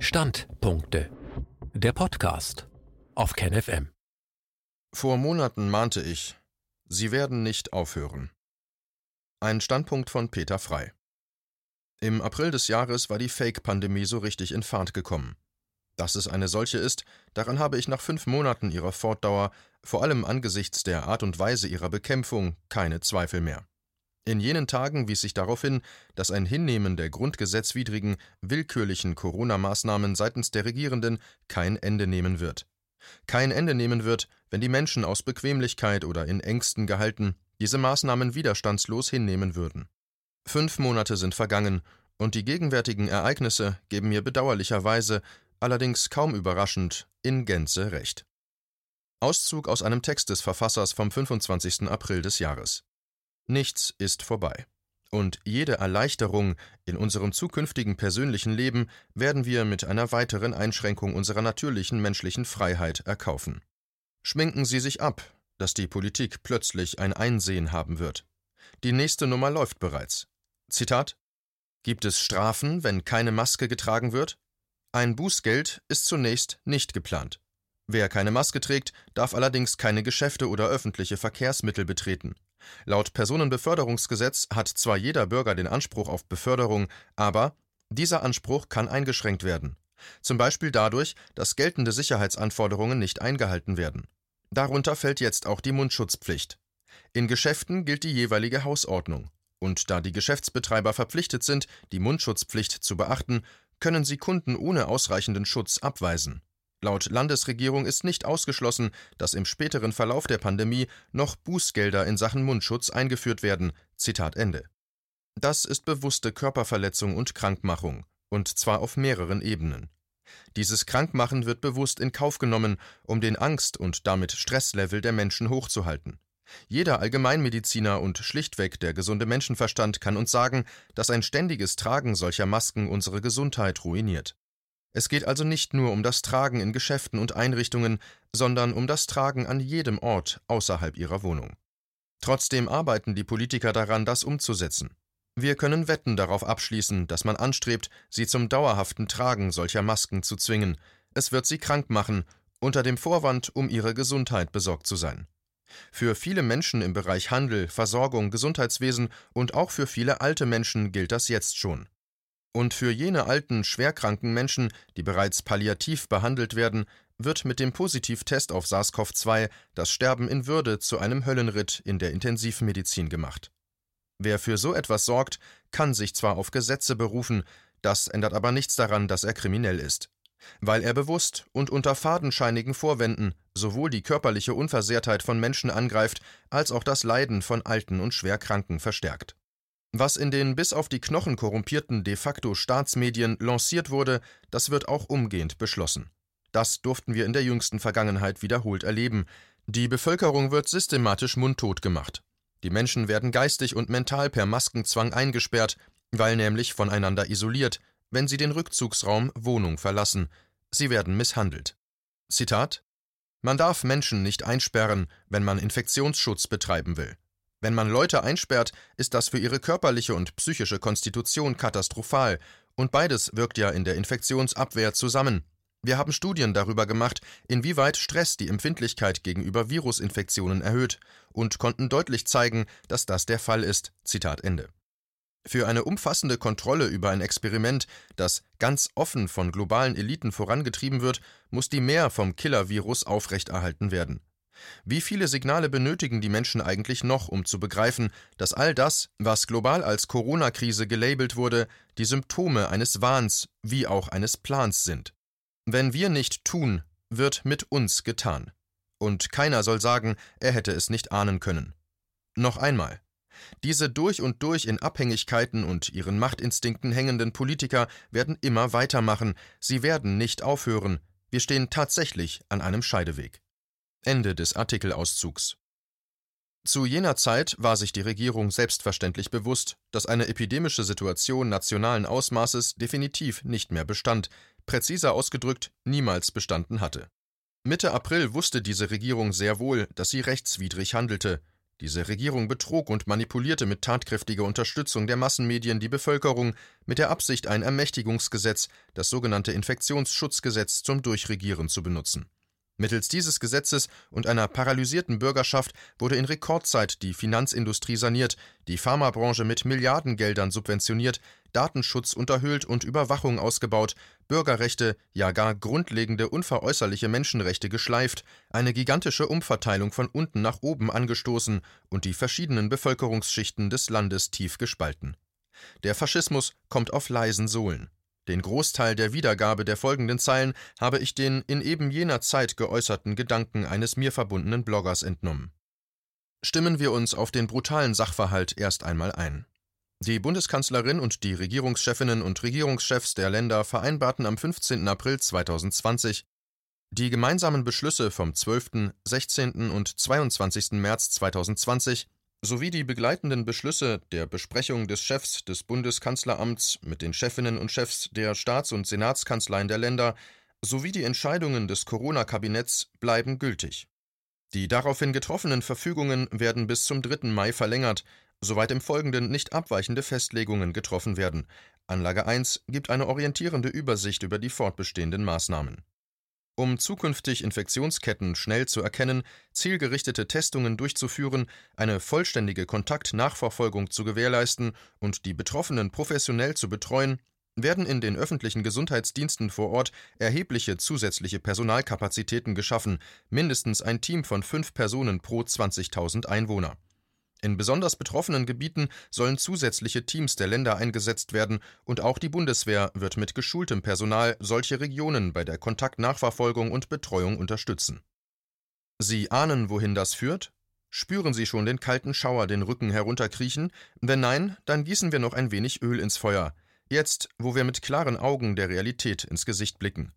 Standpunkte. Der Podcast auf KenFM. Vor Monaten mahnte ich, Sie werden nicht aufhören. Ein Standpunkt von Peter Frei. Im April des Jahres war die Fake-Pandemie so richtig in Fahrt gekommen. Dass es eine solche ist, daran habe ich nach fünf Monaten ihrer Fortdauer, vor allem angesichts der Art und Weise ihrer Bekämpfung, keine Zweifel mehr. In jenen Tagen wies sich darauf hin, dass ein Hinnehmen der grundgesetzwidrigen, willkürlichen Corona-Maßnahmen seitens der Regierenden kein Ende nehmen wird. Kein Ende nehmen wird, wenn die Menschen aus Bequemlichkeit oder in Ängsten gehalten diese Maßnahmen widerstandslos hinnehmen würden. Fünf Monate sind vergangen, und die gegenwärtigen Ereignisse geben mir bedauerlicherweise, allerdings kaum überraschend, in Gänze recht. Auszug aus einem Text des Verfassers vom 25. April des Jahres. Nichts ist vorbei. Und jede Erleichterung in unserem zukünftigen persönlichen Leben werden wir mit einer weiteren Einschränkung unserer natürlichen menschlichen Freiheit erkaufen. Schminken Sie sich ab, dass die Politik plötzlich ein Einsehen haben wird. Die nächste Nummer läuft bereits. Zitat Gibt es Strafen, wenn keine Maske getragen wird? Ein Bußgeld ist zunächst nicht geplant. Wer keine Maske trägt, darf allerdings keine Geschäfte oder öffentliche Verkehrsmittel betreten. Laut Personenbeförderungsgesetz hat zwar jeder Bürger den Anspruch auf Beförderung, aber dieser Anspruch kann eingeschränkt werden. Zum Beispiel dadurch, dass geltende Sicherheitsanforderungen nicht eingehalten werden. Darunter fällt jetzt auch die Mundschutzpflicht. In Geschäften gilt die jeweilige Hausordnung. Und da die Geschäftsbetreiber verpflichtet sind, die Mundschutzpflicht zu beachten, können sie Kunden ohne ausreichenden Schutz abweisen. Laut Landesregierung ist nicht ausgeschlossen, dass im späteren Verlauf der Pandemie noch Bußgelder in Sachen Mundschutz eingeführt werden. Zitat Ende. Das ist bewusste Körperverletzung und Krankmachung, und zwar auf mehreren Ebenen. Dieses Krankmachen wird bewusst in Kauf genommen, um den Angst- und damit Stresslevel der Menschen hochzuhalten. Jeder Allgemeinmediziner und schlichtweg der gesunde Menschenverstand kann uns sagen, dass ein ständiges Tragen solcher Masken unsere Gesundheit ruiniert. Es geht also nicht nur um das Tragen in Geschäften und Einrichtungen, sondern um das Tragen an jedem Ort außerhalb ihrer Wohnung. Trotzdem arbeiten die Politiker daran, das umzusetzen. Wir können Wetten darauf abschließen, dass man anstrebt, sie zum dauerhaften Tragen solcher Masken zu zwingen. Es wird sie krank machen, unter dem Vorwand, um ihre Gesundheit besorgt zu sein. Für viele Menschen im Bereich Handel, Versorgung, Gesundheitswesen und auch für viele alte Menschen gilt das jetzt schon. Und für jene alten, schwerkranken Menschen, die bereits palliativ behandelt werden, wird mit dem Positivtest auf SARS-CoV-2 das Sterben in Würde zu einem Höllenritt in der Intensivmedizin gemacht. Wer für so etwas sorgt, kann sich zwar auf Gesetze berufen, das ändert aber nichts daran, dass er kriminell ist. Weil er bewusst und unter fadenscheinigen Vorwänden sowohl die körperliche Unversehrtheit von Menschen angreift, als auch das Leiden von Alten und Schwerkranken verstärkt. Was in den bis auf die Knochen korrumpierten de facto Staatsmedien lanciert wurde, das wird auch umgehend beschlossen. Das durften wir in der jüngsten Vergangenheit wiederholt erleben. Die Bevölkerung wird systematisch mundtot gemacht. Die Menschen werden geistig und mental per Maskenzwang eingesperrt, weil nämlich voneinander isoliert, wenn sie den Rückzugsraum Wohnung verlassen. Sie werden misshandelt. Zitat Man darf Menschen nicht einsperren, wenn man Infektionsschutz betreiben will. Wenn man Leute einsperrt, ist das für ihre körperliche und psychische Konstitution katastrophal, und beides wirkt ja in der Infektionsabwehr zusammen. Wir haben Studien darüber gemacht, inwieweit Stress die Empfindlichkeit gegenüber Virusinfektionen erhöht, und konnten deutlich zeigen, dass das der Fall ist. Zitat Ende. Für eine umfassende Kontrolle über ein Experiment, das ganz offen von globalen Eliten vorangetrieben wird, muss die Mehr vom Killer-Virus aufrechterhalten werden. Wie viele Signale benötigen die Menschen eigentlich noch, um zu begreifen, dass all das, was global als Corona-Krise gelabelt wurde, die Symptome eines Wahns wie auch eines Plans sind? Wenn wir nicht tun, wird mit uns getan. Und keiner soll sagen, er hätte es nicht ahnen können. Noch einmal. Diese durch und durch in Abhängigkeiten und ihren Machtinstinkten hängenden Politiker werden immer weitermachen, sie werden nicht aufhören. Wir stehen tatsächlich an einem Scheideweg. Ende des Artikelauszugs. Zu jener Zeit war sich die Regierung selbstverständlich bewusst, dass eine epidemische Situation nationalen Ausmaßes definitiv nicht mehr bestand, präziser ausgedrückt niemals bestanden hatte. Mitte April wusste diese Regierung sehr wohl, dass sie rechtswidrig handelte. Diese Regierung betrog und manipulierte mit tatkräftiger Unterstützung der Massenmedien die Bevölkerung mit der Absicht, ein Ermächtigungsgesetz, das sogenannte Infektionsschutzgesetz, zum Durchregieren zu benutzen. Mittels dieses Gesetzes und einer paralysierten Bürgerschaft wurde in Rekordzeit die Finanzindustrie saniert, die Pharmabranche mit Milliardengeldern subventioniert, Datenschutz unterhöhlt und Überwachung ausgebaut, Bürgerrechte, ja gar grundlegende unveräußerliche Menschenrechte geschleift, eine gigantische Umverteilung von unten nach oben angestoßen und die verschiedenen Bevölkerungsschichten des Landes tief gespalten. Der Faschismus kommt auf leisen Sohlen. Den Großteil der Wiedergabe der folgenden Zeilen habe ich den in eben jener Zeit geäußerten Gedanken eines mir verbundenen Bloggers entnommen. Stimmen wir uns auf den brutalen Sachverhalt erst einmal ein. Die Bundeskanzlerin und die Regierungschefinnen und Regierungschefs der Länder vereinbarten am 15. April 2020 die gemeinsamen Beschlüsse vom 12., 16. und 22. März 2020 sowie die begleitenden Beschlüsse der Besprechung des Chefs des Bundeskanzleramts mit den Chefinnen und Chefs der Staats- und Senatskanzleien der Länder sowie die Entscheidungen des Corona-Kabinetts bleiben gültig. Die daraufhin getroffenen Verfügungen werden bis zum 3. Mai verlängert, soweit im Folgenden nicht abweichende Festlegungen getroffen werden. Anlage 1 gibt eine orientierende Übersicht über die fortbestehenden Maßnahmen. Um zukünftig Infektionsketten schnell zu erkennen, zielgerichtete Testungen durchzuführen, eine vollständige Kontaktnachverfolgung zu gewährleisten und die Betroffenen professionell zu betreuen, werden in den öffentlichen Gesundheitsdiensten vor Ort erhebliche zusätzliche Personalkapazitäten geschaffen, mindestens ein Team von fünf Personen pro 20.000 Einwohner. In besonders betroffenen Gebieten sollen zusätzliche Teams der Länder eingesetzt werden, und auch die Bundeswehr wird mit geschultem Personal solche Regionen bei der Kontaktnachverfolgung und Betreuung unterstützen. Sie ahnen, wohin das führt? Spüren Sie schon den kalten Schauer den Rücken herunterkriechen? Wenn nein, dann gießen wir noch ein wenig Öl ins Feuer. Jetzt, wo wir mit klaren Augen der Realität ins Gesicht blicken.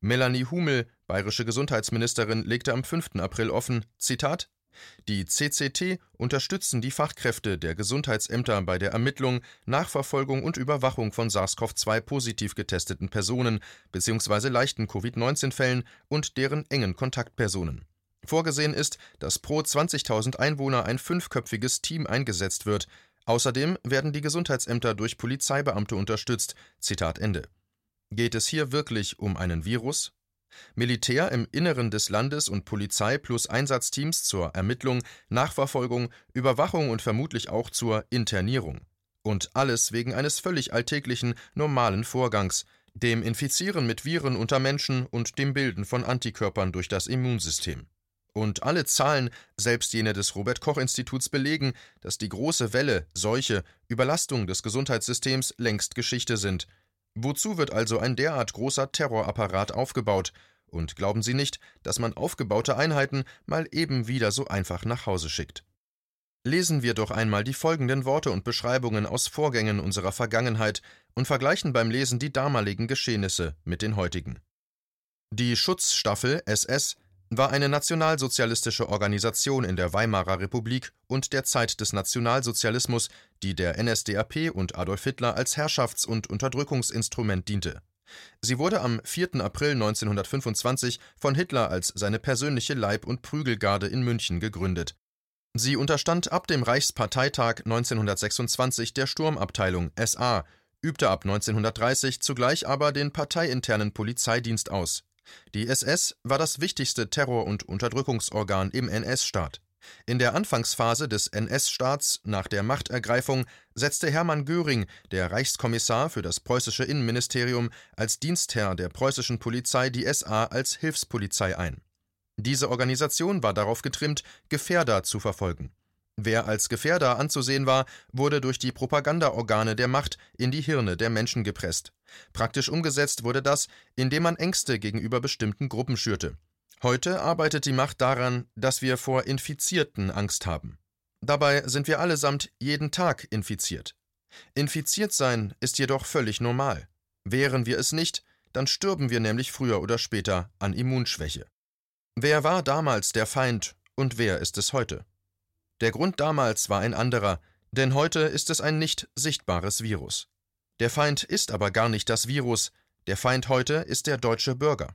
Melanie Humel, bayerische Gesundheitsministerin, legte am 5. April offen: Zitat die CCT unterstützen die Fachkräfte der Gesundheitsämter bei der Ermittlung, Nachverfolgung und Überwachung von SARS-CoV-2 positiv getesteten Personen bzw. leichten Covid-19-Fällen und deren engen Kontaktpersonen. Vorgesehen ist, dass pro 20.000 Einwohner ein fünfköpfiges Team eingesetzt wird. Außerdem werden die Gesundheitsämter durch Polizeibeamte unterstützt. Zitat Ende. Geht es hier wirklich um einen Virus? Militär im Inneren des Landes und Polizei plus Einsatzteams zur Ermittlung, Nachverfolgung, Überwachung und vermutlich auch zur Internierung. Und alles wegen eines völlig alltäglichen, normalen Vorgangs, dem Infizieren mit Viren unter Menschen und dem Bilden von Antikörpern durch das Immunsystem. Und alle Zahlen, selbst jene des Robert Koch Instituts, belegen, dass die große Welle, Seuche, Überlastung des Gesundheitssystems längst Geschichte sind – Wozu wird also ein derart großer Terrorapparat aufgebaut? Und glauben Sie nicht, dass man aufgebaute Einheiten mal eben wieder so einfach nach Hause schickt? Lesen wir doch einmal die folgenden Worte und Beschreibungen aus Vorgängen unserer Vergangenheit und vergleichen beim Lesen die damaligen Geschehnisse mit den heutigen. Die Schutzstaffel SS war eine nationalsozialistische Organisation in der Weimarer Republik und der Zeit des Nationalsozialismus, die der NSDAP und Adolf Hitler als Herrschafts- und Unterdrückungsinstrument diente. Sie wurde am 4. April 1925 von Hitler als seine persönliche Leib- und Prügelgarde in München gegründet. Sie unterstand ab dem Reichsparteitag 1926 der Sturmabteilung SA, übte ab 1930 zugleich aber den parteiinternen Polizeidienst aus die SS war das wichtigste Terror- und Unterdrückungsorgan im NS-Staat. In der Anfangsphase des NS-Staats nach der Machtergreifung setzte Hermann Göring, der Reichskommissar für das preußische Innenministerium, als Dienstherr der preußischen Polizei die SA als Hilfspolizei ein. Diese Organisation war darauf getrimmt, Gefährder zu verfolgen. Wer als Gefährder anzusehen war, wurde durch die Propagandaorgane der Macht in die Hirne der Menschen gepresst. Praktisch umgesetzt wurde das, indem man Ängste gegenüber bestimmten Gruppen schürte. Heute arbeitet die Macht daran, dass wir vor Infizierten Angst haben. Dabei sind wir allesamt jeden Tag infiziert. Infiziert sein ist jedoch völlig normal. Wären wir es nicht, dann stürben wir nämlich früher oder später an Immunschwäche. Wer war damals der Feind und wer ist es heute? Der Grund damals war ein anderer, denn heute ist es ein nicht sichtbares Virus. Der Feind ist aber gar nicht das Virus, der Feind heute ist der deutsche Bürger.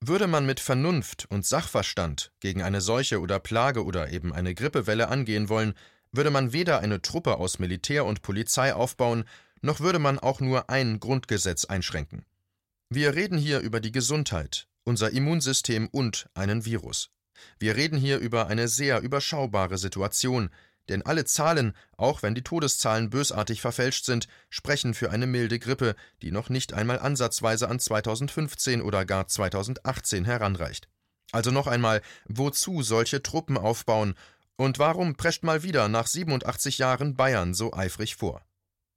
Würde man mit Vernunft und Sachverstand gegen eine Seuche oder Plage oder eben eine Grippewelle angehen wollen, würde man weder eine Truppe aus Militär und Polizei aufbauen, noch würde man auch nur ein Grundgesetz einschränken. Wir reden hier über die Gesundheit, unser Immunsystem und einen Virus. Wir reden hier über eine sehr überschaubare Situation, denn alle Zahlen, auch wenn die Todeszahlen bösartig verfälscht sind, sprechen für eine milde Grippe, die noch nicht einmal ansatzweise an 2015 oder gar 2018 heranreicht. Also noch einmal, wozu solche Truppen aufbauen und warum prescht mal wieder nach 87 Jahren Bayern so eifrig vor?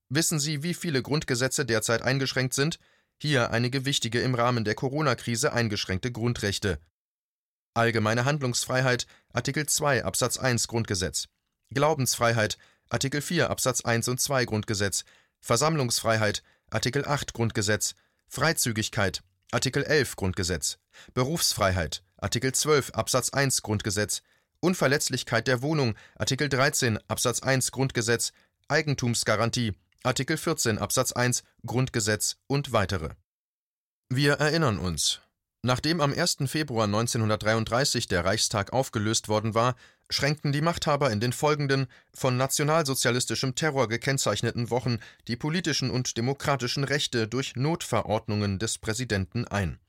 Wissen Sie, wie viele Grundgesetze derzeit eingeschränkt sind? Hier einige wichtige im Rahmen der Corona-Krise eingeschränkte Grundrechte. Allgemeine Handlungsfreiheit, Artikel 2 Absatz 1 Grundgesetz. Glaubensfreiheit, Artikel 4 Absatz 1 und 2 Grundgesetz, Versammlungsfreiheit, Artikel 8 Grundgesetz, Freizügigkeit, Artikel 11 Grundgesetz, Berufsfreiheit, Artikel 12 Absatz 1 Grundgesetz, Unverletzlichkeit der Wohnung, Artikel 13 Absatz 1 Grundgesetz, Eigentumsgarantie, Artikel 14 Absatz 1 Grundgesetz und weitere. Wir erinnern uns, Nachdem am 1. Februar 1933 der Reichstag aufgelöst worden war, schränkten die Machthaber in den folgenden, von nationalsozialistischem Terror gekennzeichneten Wochen die politischen und demokratischen Rechte durch Notverordnungen des Präsidenten ein.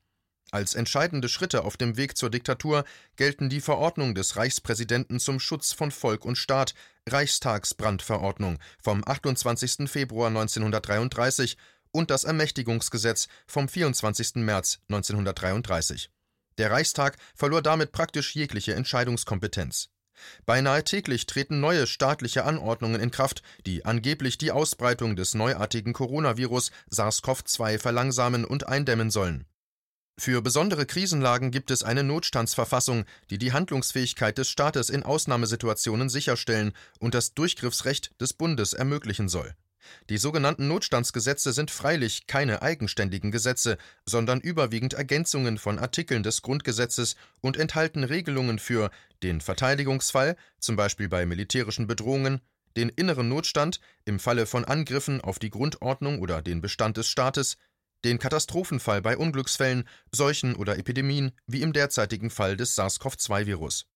Als entscheidende Schritte auf dem Weg zur Diktatur gelten die Verordnung des Reichspräsidenten zum Schutz von Volk und Staat, Reichstagsbrandverordnung vom 28. Februar 1933 und das Ermächtigungsgesetz vom 24. März 1933. Der Reichstag verlor damit praktisch jegliche Entscheidungskompetenz. Beinahe täglich treten neue staatliche Anordnungen in Kraft, die angeblich die Ausbreitung des neuartigen Coronavirus SARS-CoV-2 verlangsamen und eindämmen sollen. Für besondere Krisenlagen gibt es eine Notstandsverfassung, die die Handlungsfähigkeit des Staates in Ausnahmesituationen sicherstellen und das Durchgriffsrecht des Bundes ermöglichen soll. Die sogenannten Notstandsgesetze sind freilich keine eigenständigen Gesetze, sondern überwiegend Ergänzungen von Artikeln des Grundgesetzes und enthalten Regelungen für den Verteidigungsfall, zum Beispiel bei militärischen Bedrohungen, den inneren Notstand im Falle von Angriffen auf die Grundordnung oder den Bestand des Staates, den Katastrophenfall bei Unglücksfällen, Seuchen oder Epidemien, wie im derzeitigen Fall des SARS-CoV-2-Virus.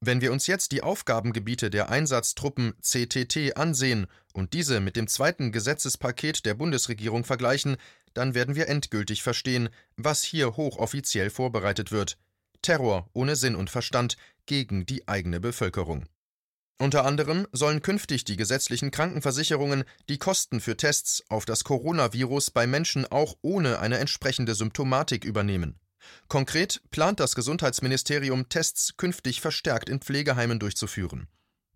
Wenn wir uns jetzt die Aufgabengebiete der Einsatztruppen CTT ansehen und diese mit dem zweiten Gesetzespaket der Bundesregierung vergleichen, dann werden wir endgültig verstehen, was hier hochoffiziell vorbereitet wird. Terror ohne Sinn und Verstand gegen die eigene Bevölkerung. Unter anderem sollen künftig die gesetzlichen Krankenversicherungen die Kosten für Tests auf das Coronavirus bei Menschen auch ohne eine entsprechende Symptomatik übernehmen. Konkret plant das Gesundheitsministerium, Tests künftig verstärkt in Pflegeheimen durchzuführen.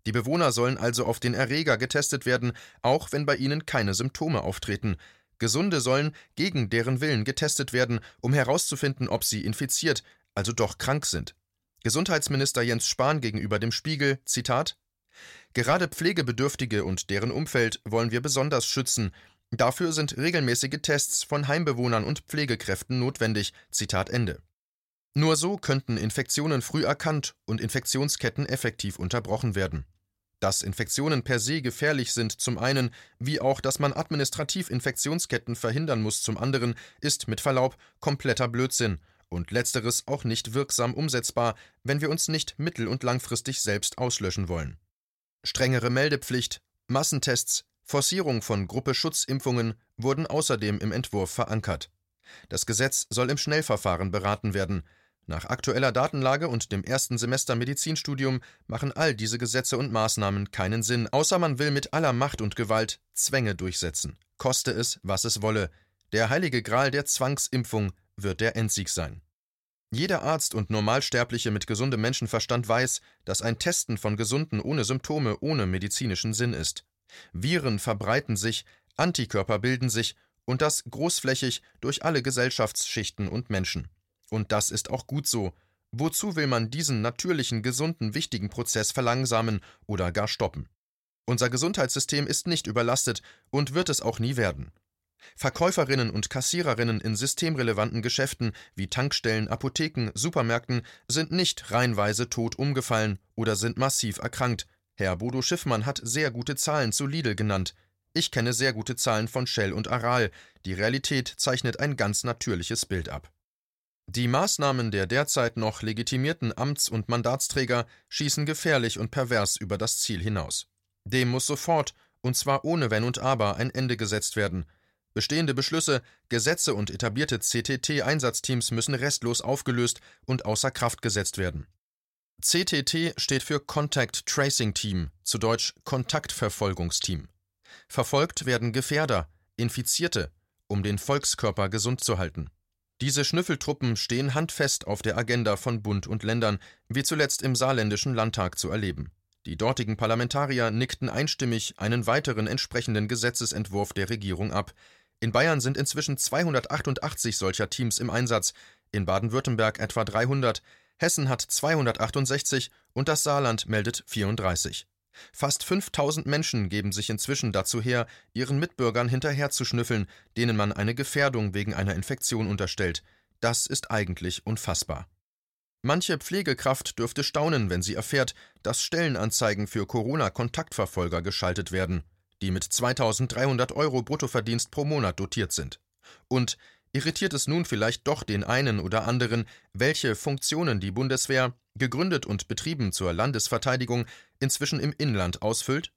Die Bewohner sollen also auf den Erreger getestet werden, auch wenn bei ihnen keine Symptome auftreten. Gesunde sollen gegen deren Willen getestet werden, um herauszufinden, ob sie infiziert, also doch krank sind. Gesundheitsminister Jens Spahn gegenüber dem Spiegel, Zitat Gerade Pflegebedürftige und deren Umfeld wollen wir besonders schützen. Dafür sind regelmäßige Tests von Heimbewohnern und Pflegekräften notwendig. Zitat Ende. Nur so könnten Infektionen früh erkannt und Infektionsketten effektiv unterbrochen werden. Dass Infektionen per se gefährlich sind zum einen, wie auch, dass man administrativ Infektionsketten verhindern muss zum anderen, ist mit Verlaub kompletter Blödsinn und letzteres auch nicht wirksam umsetzbar, wenn wir uns nicht mittel- und langfristig selbst auslöschen wollen. Strengere Meldepflicht, Massentests, Forcierung von Gruppeschutzimpfungen wurden außerdem im Entwurf verankert. Das Gesetz soll im Schnellverfahren beraten werden. Nach aktueller Datenlage und dem ersten Semester Medizinstudium machen all diese Gesetze und Maßnahmen keinen Sinn, außer man will mit aller Macht und Gewalt Zwänge durchsetzen. Koste es, was es wolle. Der heilige Gral der Zwangsimpfung wird der Endsieg sein. Jeder Arzt und Normalsterbliche mit gesundem Menschenverstand weiß, dass ein Testen von Gesunden ohne Symptome ohne medizinischen Sinn ist. Viren verbreiten sich, Antikörper bilden sich und das großflächig durch alle Gesellschaftsschichten und Menschen. Und das ist auch gut so. Wozu will man diesen natürlichen, gesunden, wichtigen Prozess verlangsamen oder gar stoppen? Unser Gesundheitssystem ist nicht überlastet und wird es auch nie werden. Verkäuferinnen und Kassiererinnen in systemrelevanten Geschäften wie Tankstellen, Apotheken, Supermärkten sind nicht reihenweise tot umgefallen oder sind massiv erkrankt, Herr Bodo Schiffmann hat sehr gute Zahlen zu Lidl genannt. Ich kenne sehr gute Zahlen von Shell und Aral. Die Realität zeichnet ein ganz natürliches Bild ab. Die Maßnahmen der derzeit noch legitimierten Amts- und Mandatsträger schießen gefährlich und pervers über das Ziel hinaus. Dem muss sofort, und zwar ohne Wenn und Aber, ein Ende gesetzt werden. Bestehende Beschlüsse, Gesetze und etablierte CTT-Einsatzteams müssen restlos aufgelöst und außer Kraft gesetzt werden. CTT steht für Contact Tracing Team, zu Deutsch Kontaktverfolgungsteam. Verfolgt werden Gefährder, Infizierte, um den Volkskörper gesund zu halten. Diese Schnüffeltruppen stehen handfest auf der Agenda von Bund und Ländern, wie zuletzt im saarländischen Landtag zu erleben. Die dortigen Parlamentarier nickten einstimmig einen weiteren entsprechenden Gesetzesentwurf der Regierung ab. In Bayern sind inzwischen 288 solcher Teams im Einsatz, in Baden-Württemberg etwa 300, Hessen hat 268 und das Saarland meldet 34. Fast 5000 Menschen geben sich inzwischen dazu her, ihren Mitbürgern hinterherzuschnüffeln, denen man eine Gefährdung wegen einer Infektion unterstellt. Das ist eigentlich unfassbar. Manche Pflegekraft dürfte staunen, wenn sie erfährt, dass Stellenanzeigen für Corona-Kontaktverfolger geschaltet werden, die mit 2300 Euro Bruttoverdienst pro Monat dotiert sind. Und irritiert es nun vielleicht doch den einen oder anderen, welche Funktionen die Bundeswehr, gegründet und betrieben zur Landesverteidigung, inzwischen im Inland ausfüllt?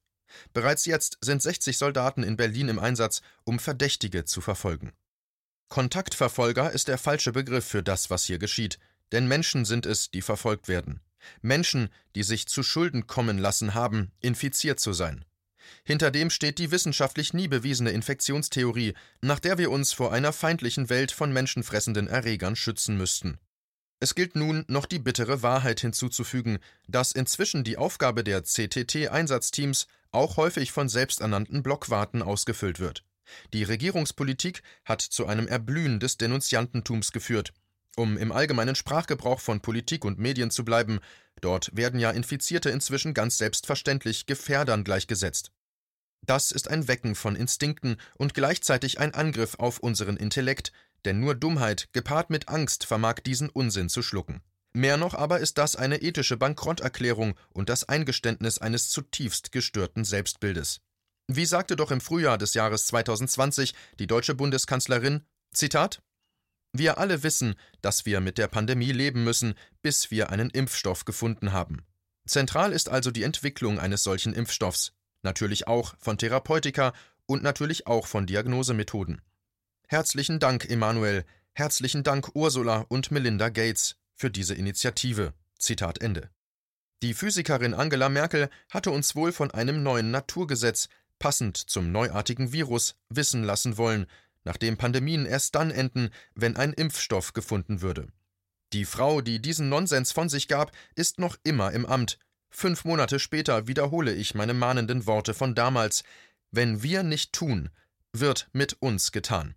Bereits jetzt sind 60 Soldaten in Berlin im Einsatz, um Verdächtige zu verfolgen. Kontaktverfolger ist der falsche Begriff für das, was hier geschieht, denn Menschen sind es, die verfolgt werden. Menschen, die sich zu Schulden kommen lassen haben, infiziert zu sein. Hinter dem steht die wissenschaftlich nie bewiesene Infektionstheorie, nach der wir uns vor einer feindlichen Welt von menschenfressenden Erregern schützen müssten. Es gilt nun, noch die bittere Wahrheit hinzuzufügen, dass inzwischen die Aufgabe der CTT-Einsatzteams auch häufig von selbsternannten Blockwarten ausgefüllt wird. Die Regierungspolitik hat zu einem Erblühen des Denunziantentums geführt. Um im allgemeinen Sprachgebrauch von Politik und Medien zu bleiben, dort werden ja Infizierte inzwischen ganz selbstverständlich Gefährdern gleichgesetzt. Das ist ein Wecken von Instinkten und gleichzeitig ein Angriff auf unseren Intellekt, denn nur Dummheit gepaart mit Angst vermag diesen Unsinn zu schlucken. Mehr noch aber ist das eine ethische Bankrotterklärung und das Eingeständnis eines zutiefst gestörten Selbstbildes. Wie sagte doch im Frühjahr des Jahres 2020 die deutsche Bundeskanzlerin, Zitat, wir alle wissen, dass wir mit der Pandemie leben müssen, bis wir einen Impfstoff gefunden haben. Zentral ist also die Entwicklung eines solchen Impfstoffs, natürlich auch von Therapeutika und natürlich auch von Diagnosemethoden. Herzlichen Dank, Emanuel, herzlichen Dank, Ursula und Melinda Gates, für diese Initiative. Zitat Ende. Die Physikerin Angela Merkel hatte uns wohl von einem neuen Naturgesetz, passend zum neuartigen Virus, wissen lassen wollen, nachdem Pandemien erst dann enden, wenn ein Impfstoff gefunden würde. Die Frau, die diesen Nonsens von sich gab, ist noch immer im Amt, Fünf Monate später wiederhole ich meine mahnenden Worte von damals. Wenn wir nicht tun, wird mit uns getan.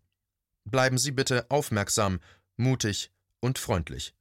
Bleiben Sie bitte aufmerksam, mutig und freundlich.